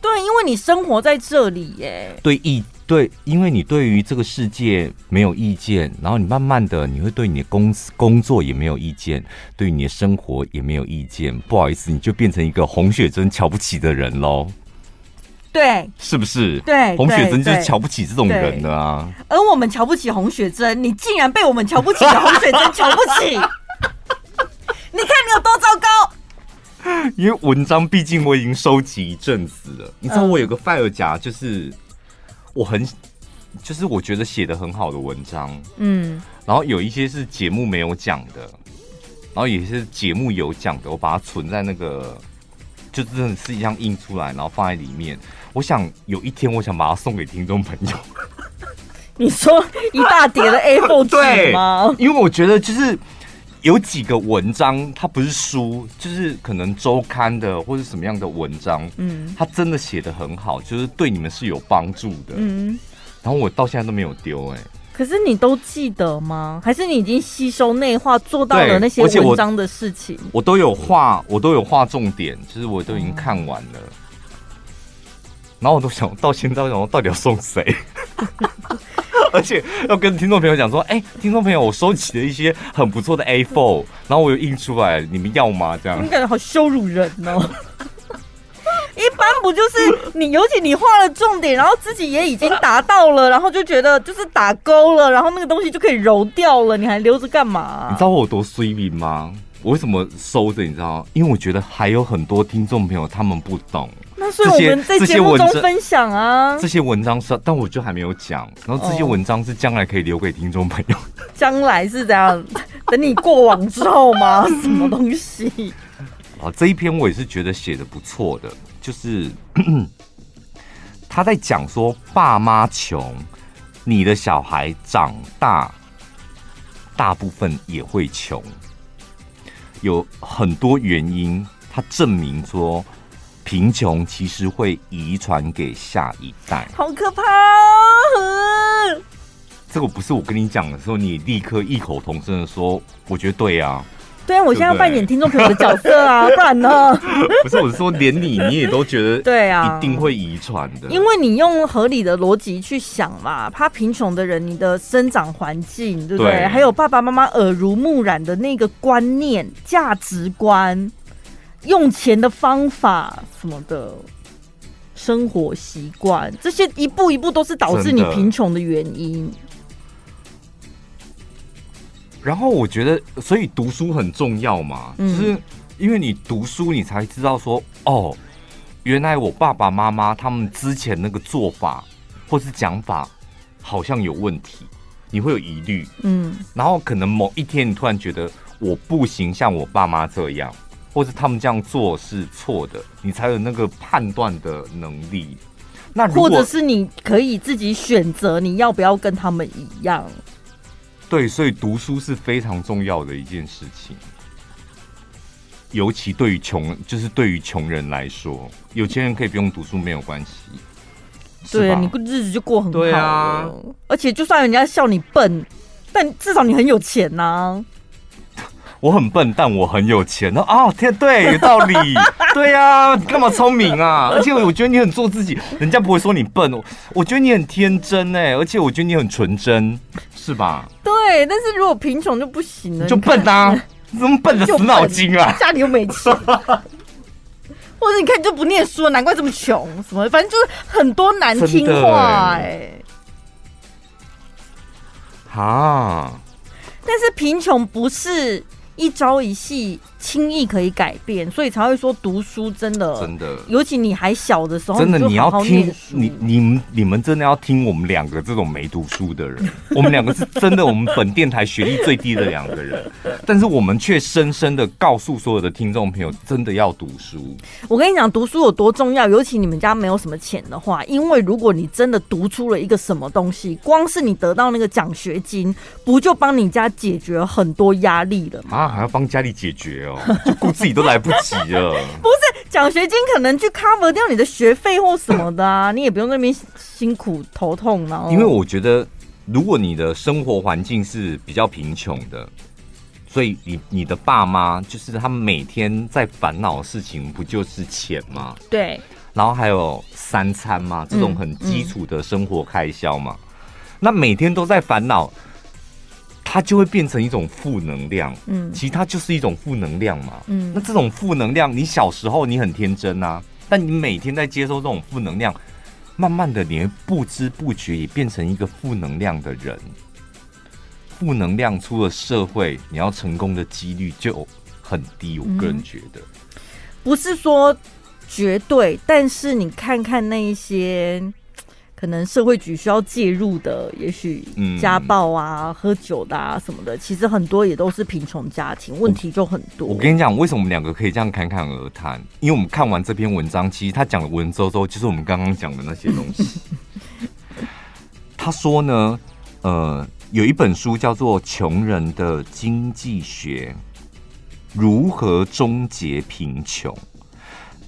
对，因为你生活在这里耶。对意。对，因为你对于这个世界没有意见，然后你慢慢的你会对你的公司工作也没有意见，对你的生活也没有意见。不好意思，你就变成一个红雪珍瞧不起的人喽。对，是不是？对，红雪珍就是瞧不起这种人的啊。而我们瞧不起红雪珍，你竟然被我们瞧不起的洪雪珍瞧不起，你看你有多糟糕。因为文章毕竟我已经收集一阵子了，你知道我有个 file 夹就是。我很，就是我觉得写的很好的文章，嗯，然后有一些是节目没有讲的，然后有些是节目有讲的，我把它存在那个就真的是一样印出来，然后放在里面。我想有一天，我想把它送给听众朋友。你说一大叠的 A4 纸吗？因为我觉得就是有几个文章，它不是书，就是可能周刊的或者什么样的文章，嗯，它真的写的很好，就是对你们是有帮助的，嗯。然后我到现在都没有丢，哎。可是你都记得吗？还是你已经吸收内化，做到了那些文章的事情？我，我都有画，我都有画重点，其实我都已经看完了。嗯、然后我都想到现在，我到底要送谁？而且要跟听众朋友讲说，哎、欸，听众朋友，我收集了一些很不错的 A4，然后我又印出来，你们要吗？这样，你感觉好羞辱人哦。一般不就是你，尤其你画了重点，然后自己也已经达到了，然后就觉得就是打勾了，然后那个东西就可以揉掉了，你还留着干嘛、啊？你知道我有多衰命吗？我为什么收着？你知道？因为我觉得还有很多听众朋友他们不懂。那所以我们在节目中分享啊，这些文章是，但我就还没有讲。然后这些文章是将来可以留给听众朋友。将来是这样，等你过往之后吗？什么东西？啊，这一篇我也是觉得写的不错的。就是 他在讲说，爸妈穷，你的小孩长大，大部分也会穷。有很多原因，他证明说，贫穷其实会遗传给下一代。好可怕啊！这个不是我跟你讲的时候，你立刻异口同声的说，我觉得对啊。对啊，我现在要扮演听众朋友的角色啊，不然呢？不是，我是说，连你你也都觉得对啊，一定会遗传的。因为你用合理的逻辑去想嘛，怕贫穷的人，你的生长环境，对不对？对，还有爸爸妈妈耳濡目染的那个观念、价值观、用钱的方法什么的，生活习惯，这些一步一步都是导致你贫穷的原因。然后我觉得，所以读书很重要嘛，嗯、就是因为你读书，你才知道说，哦，原来我爸爸妈妈他们之前那个做法或是讲法好像有问题，你会有疑虑，嗯，然后可能某一天你突然觉得我不行像我爸妈这样，或是他们这样做是错的，你才有那个判断的能力。那或者是你可以自己选择你要不要跟他们一样。对，所以读书是非常重要的一件事情，尤其对于穷，就是对于穷人来说，有钱人可以不用读书没有关系。对啊，你日子就过很好了。啊，而且就算人家笑你笨，但至少你很有钱呐，啊。我很笨，但我很有钱哦！哦天，对，有道理。对呀、啊，你干嘛聪明啊？而且我觉得你很做自己，人家不会说你笨。我觉得你很天真哎，而且我觉得你很纯真，是吧？对，但是如果贫穷就不行了，就笨啊！怎么笨的死脑筋啊？家里又没钱，或者你看你就不念书，难怪这么穷。什么？反正就是很多难听话哎。好，但是贫穷不是。一朝一夕，轻易可以改变，所以才会说读书真的，真的，尤其你还小的时候，真的你，要听，你你们你们真的要听我们两个这种没读书的人，我们两个是真的，我们本电台学历最低的两个人，但是我们却深深的告诉所有的听众朋友，真的要读书。我跟你讲，读书有多重要，尤其你们家没有什么钱的话，因为如果你真的读出了一个什么东西，光是你得到那个奖学金，不就帮你家解决很多压力了吗？啊还要帮家里解决哦，就顾自己都来不及了。不是奖学金可能去 cover 掉你的学费或什么的啊，你也不用那边辛苦头痛。然后，因为我觉得，如果你的生活环境是比较贫穷的，所以你你的爸妈就是他们每天在烦恼的事情，不就是钱吗？对。然后还有三餐嘛，这种很基础的生活开销嘛，嗯嗯、那每天都在烦恼。它就会变成一种负能量，嗯，其实它就是一种负能量嘛，嗯，那这种负能量，你小时候你很天真啊，但你每天在接收这种负能量，慢慢的你会不知不觉也变成一个负能量的人，负能量出了社会，你要成功的几率就很低。我个人觉得，不是说绝对，但是你看看那一些。可能社会局需要介入的，也许家暴啊、嗯、喝酒的啊什么的，其实很多也都是贫穷家庭，问题就很多。我，我跟你讲，为什么我们两个可以这样侃侃而谈？因为我们看完这篇文章，其实他讲的文绉绉，就是我们刚刚讲的那些东西。他说呢，呃，有一本书叫做《穷人的经济学：如何终结贫穷》。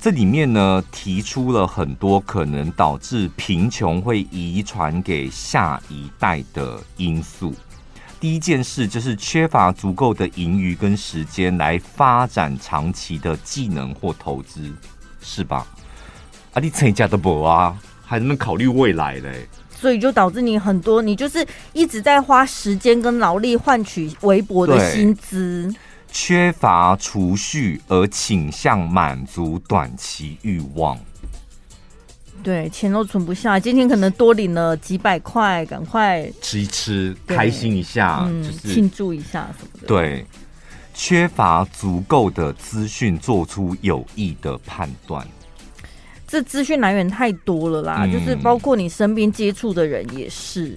这里面呢，提出了很多可能导致贫穷会遗传给下一代的因素。第一件事就是缺乏足够的盈余跟时间来发展长期的技能或投资，是吧？啊，你成家的不啊，还能考虑未来嘞？所以就导致你很多，你就是一直在花时间跟劳力换取微薄的薪资。缺乏储蓄而倾向满足短期欲望，对，钱都存不下。今天可能多领了几百块，赶快吃一吃，开心一下，嗯、就是庆祝一下什么的。对，缺乏足够的资讯，做出有益的判断。这资讯来源太多了啦，嗯、就是包括你身边接触的人也是。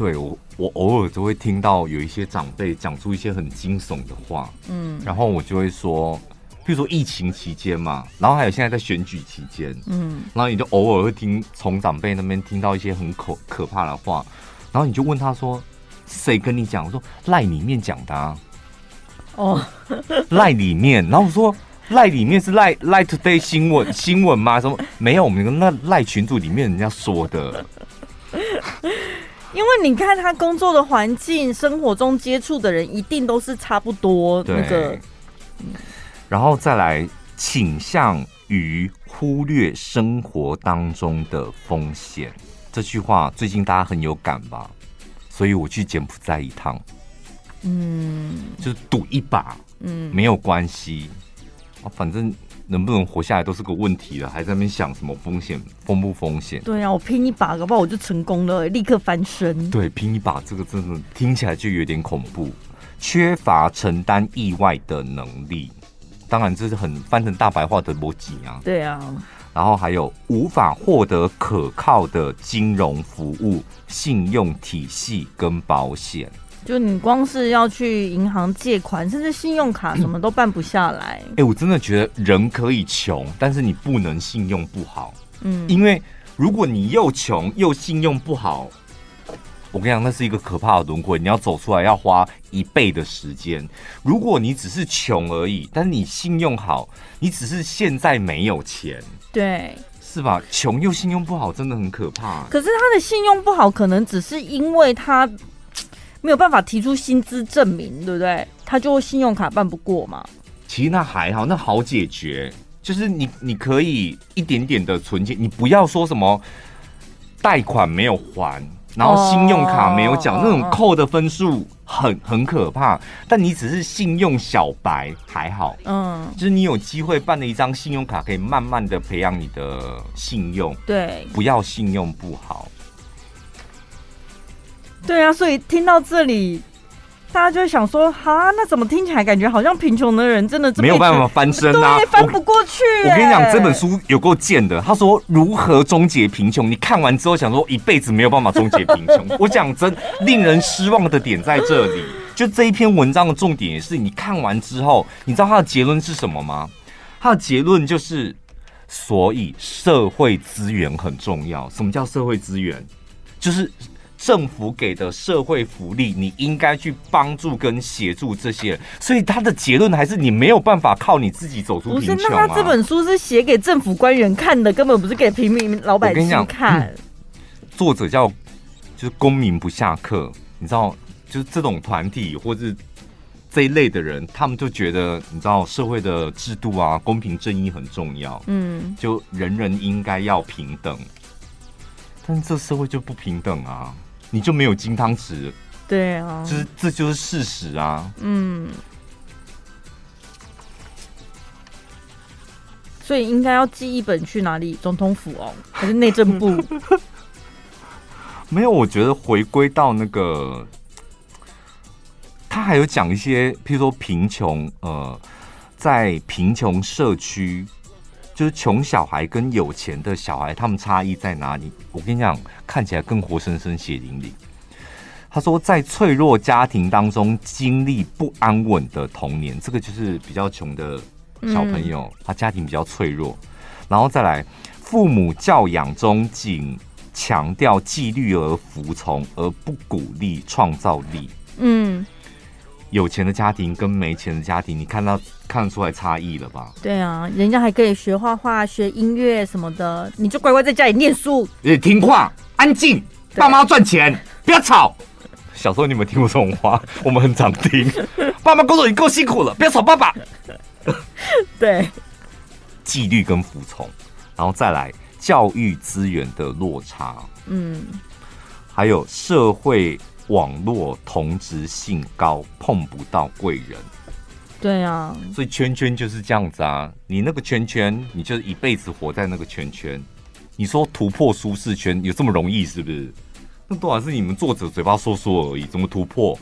对我。我偶尔都会听到有一些长辈讲出一些很惊悚的话，嗯，然后我就会说，比如说疫情期间嘛，然后还有现在在选举期间，嗯，然后你就偶尔会听从长辈那边听到一些很可可怕的话，然后你就问他说，谁跟你讲？我说赖里面讲的啊，哦，赖里面，然后我说赖里面是赖赖 today 新闻 新闻吗？什么没有？我们那赖群组里面人家说的。因为你看他工作的环境，生活中接触的人一定都是差不多那个，然后再来倾向于忽略生活当中的风险。这句话最近大家很有感吧？所以我去柬埔寨一趟，嗯，就是赌一把，嗯，没有关系，反正。能不能活下来都是个问题了，还在那边想什么风险，风不风险？对啊，我拼一把，搞不好我就成功了，立刻翻身。对，拼一把这个真的听起来就有点恐怖，缺乏承担意外的能力。当然，这是很翻成大白话的逻辑啊。对啊，然后还有无法获得可靠的金融服务、信用体系跟保险。就你光是要去银行借款，甚至信用卡什么都办不下来。哎、欸，我真的觉得人可以穷，但是你不能信用不好。嗯，因为如果你又穷又信用不好，我跟你讲，那是一个可怕的轮回。你要走出来要花一倍的时间。如果你只是穷而已，但是你信用好，你只是现在没有钱，对，是吧？穷又信用不好，真的很可怕。可是他的信用不好，可能只是因为他。没有办法提出薪资证明，对不对？他就信用卡办不过嘛。其实那还好，那好解决，就是你你可以一点点的存钱，你不要说什么贷款没有还，然后信用卡没有缴，哦、那种扣的分数很很可怕。但你只是信用小白还好，嗯，就是你有机会办了一张信用卡，可以慢慢的培养你的信用，对，不要信用不好。对啊，所以听到这里，大家就会想说：哈，那怎么听起来感觉好像贫穷的人真的没有办法翻身啊，翻不过去。我跟你讲，这本书有够贱的。他说如何终结贫穷，你看完之后想说一辈子没有办法终结贫穷。我讲真，令人失望的点在这里。就这一篇文章的重点也是，你看完之后，你知道他的结论是什么吗？他的结论就是，所以社会资源很重要。什么叫社会资源？就是。政府给的社会福利，你应该去帮助跟协助这些人。所以他的结论还是你没有办法靠你自己走出贫穷啊。不是，那他这本书是写给政府官员看的，根本不是给平民老百姓看。嗯，作者叫就是公民不下课，你知道，就是这种团体或是这一类的人，他们就觉得你知道社会的制度啊，公平正义很重要。嗯，就人人应该要平等，但这社会就不平等啊。你就没有金汤匙？对啊，这这就是事实啊。嗯，所以应该要寄一本去哪里？总统府哦，还是内政部？没有，我觉得回归到那个，他还有讲一些，譬如说贫穷，呃，在贫穷社区就是穷小孩跟有钱的小孩，他们差异在哪里？我跟你讲，看起来更活生生、血淋淋。他说，在脆弱家庭当中经历不安稳的童年，这个就是比较穷的小朋友，他家庭比较脆弱。然后再来，父母教养中仅强调纪律而服从，而不鼓励创造力。嗯。有钱的家庭跟没钱的家庭，你看到看得出来差异了吧？对啊，人家还可以学画画、学音乐什么的，你就乖乖在家里念书，也听话、安静。爸妈赚钱，不要吵。小时候你们听过这种话？我们很常听。爸妈工作已经够辛苦了，不要吵爸爸。对，纪律跟服从，然后再来教育资源的落差。嗯，还有社会。网络同质性高，碰不到贵人。对啊，所以圈圈就是这样子啊。你那个圈圈，你就一辈子活在那个圈圈。你说突破舒适圈有这么容易是不是？那多少是你们作者嘴巴说说而已，怎么突破？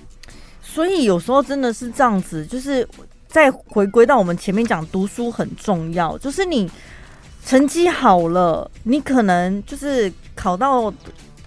所以有时候真的是这样子，就是再回归到我们前面讲，读书很重要。就是你成绩好了，你可能就是考到。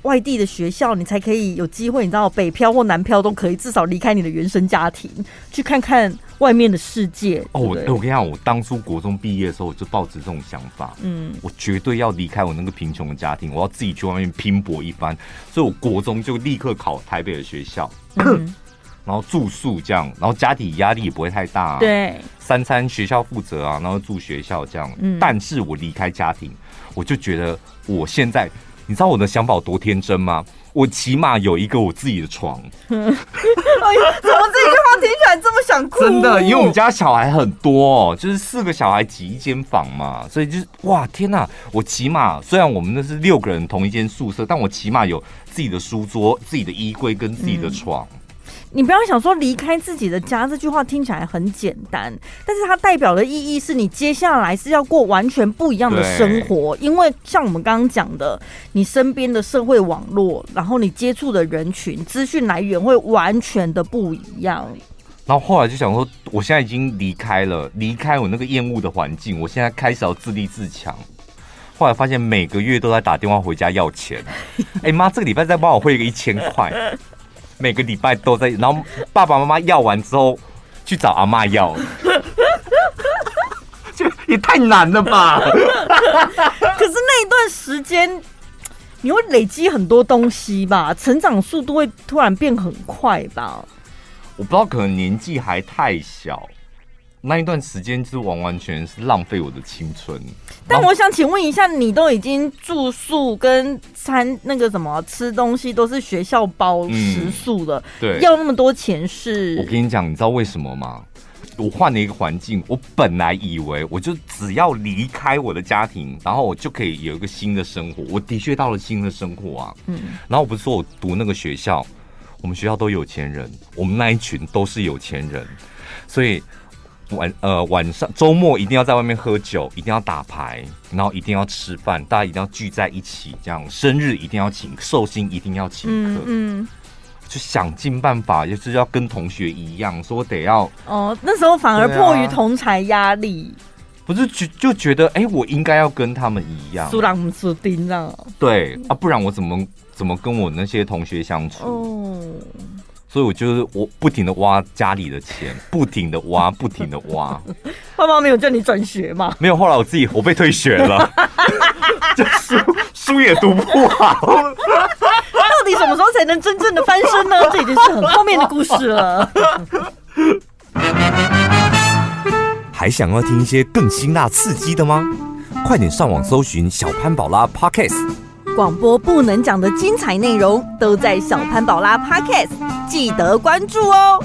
外地的学校，你才可以有机会，你知道，北漂或南漂都可以，至少离开你的原生家庭，去看看外面的世界。哦，我我跟你讲，我当初国中毕业的时候，我就抱着这种想法，嗯，我绝对要离开我那个贫穷的家庭，我要自己去外面拼搏一番。所以，我国中就立刻考台北的学校，嗯、然后住宿这样，然后家庭压力也不会太大，对，三餐学校负责啊，然后住学校这样。嗯，但是我离开家庭，我就觉得我现在。你知道我的想法有多天真吗？我起码有一个我自己的床。哎呀，怎么这句话听起来这么想哭？真的，因为我们家小孩很多哦，就是四个小孩挤一间房嘛，所以就是哇，天哪！我起码虽然我们那是六个人同一间宿舍，但我起码有自己的书桌、自己的衣柜跟自己的床。嗯你不要想说离开自己的家，这句话听起来很简单，但是它代表的意义是你接下来是要过完全不一样的生活，因为像我们刚刚讲的，你身边的社会网络，然后你接触的人群、资讯来源会完全的不一样。然后后来就想说，我现在已经离开了，离开我那个厌恶的环境，我现在开始要自立自强。后来发现每个月都在打电话回家要钱，哎妈，这个礼拜再帮我汇个一千块。每个礼拜都在，然后爸爸妈妈要完之后去找阿妈要，这也太难了吧！可是那一段时间，你会累积很多东西吧？成长速度会突然变很快吧？我不知道，可能年纪还太小。那一段时间是完完全是浪费我的青春。但我想请问一下，你都已经住宿跟餐那个什么吃东西都是学校包食宿的，嗯，对，要那么多钱是？我跟你讲，你知道为什么吗？我换了一个环境，我本来以为我就只要离开我的家庭，然后我就可以有一个新的生活。我的确到了新的生活啊，嗯。然后我不是说我读那个学校，我们学校都有钱人，我们那一群都是有钱人，所以。晚呃晚上周末一定要在外面喝酒，一定要打牌，然后一定要吃饭，大家一定要聚在一起，这样生日一定要请，寿星一定要请客，嗯，嗯，就想尽办法，就是要跟同学一样，说得要哦，那时候反而迫于同才压力，啊、不是就就觉得哎、欸，我应该要跟他们一样，输人输阵这样，对啊，不然我怎么怎么跟我那些同学相处？哦。所以，我就是我不停的挖家里的钱，不停的挖，不停的挖。爸妈没有叫你转学吗？没有，后来我自己我被退学了，就书书也读不好。到底什么时候才能真正的翻身呢？这已经是很后面的故事了。还想要听一些更辛辣刺激的吗？快点上网搜寻小潘宝拉 Podcast。广播不能讲的精彩内容都在小潘宝拉 Podcast，记得关注哦。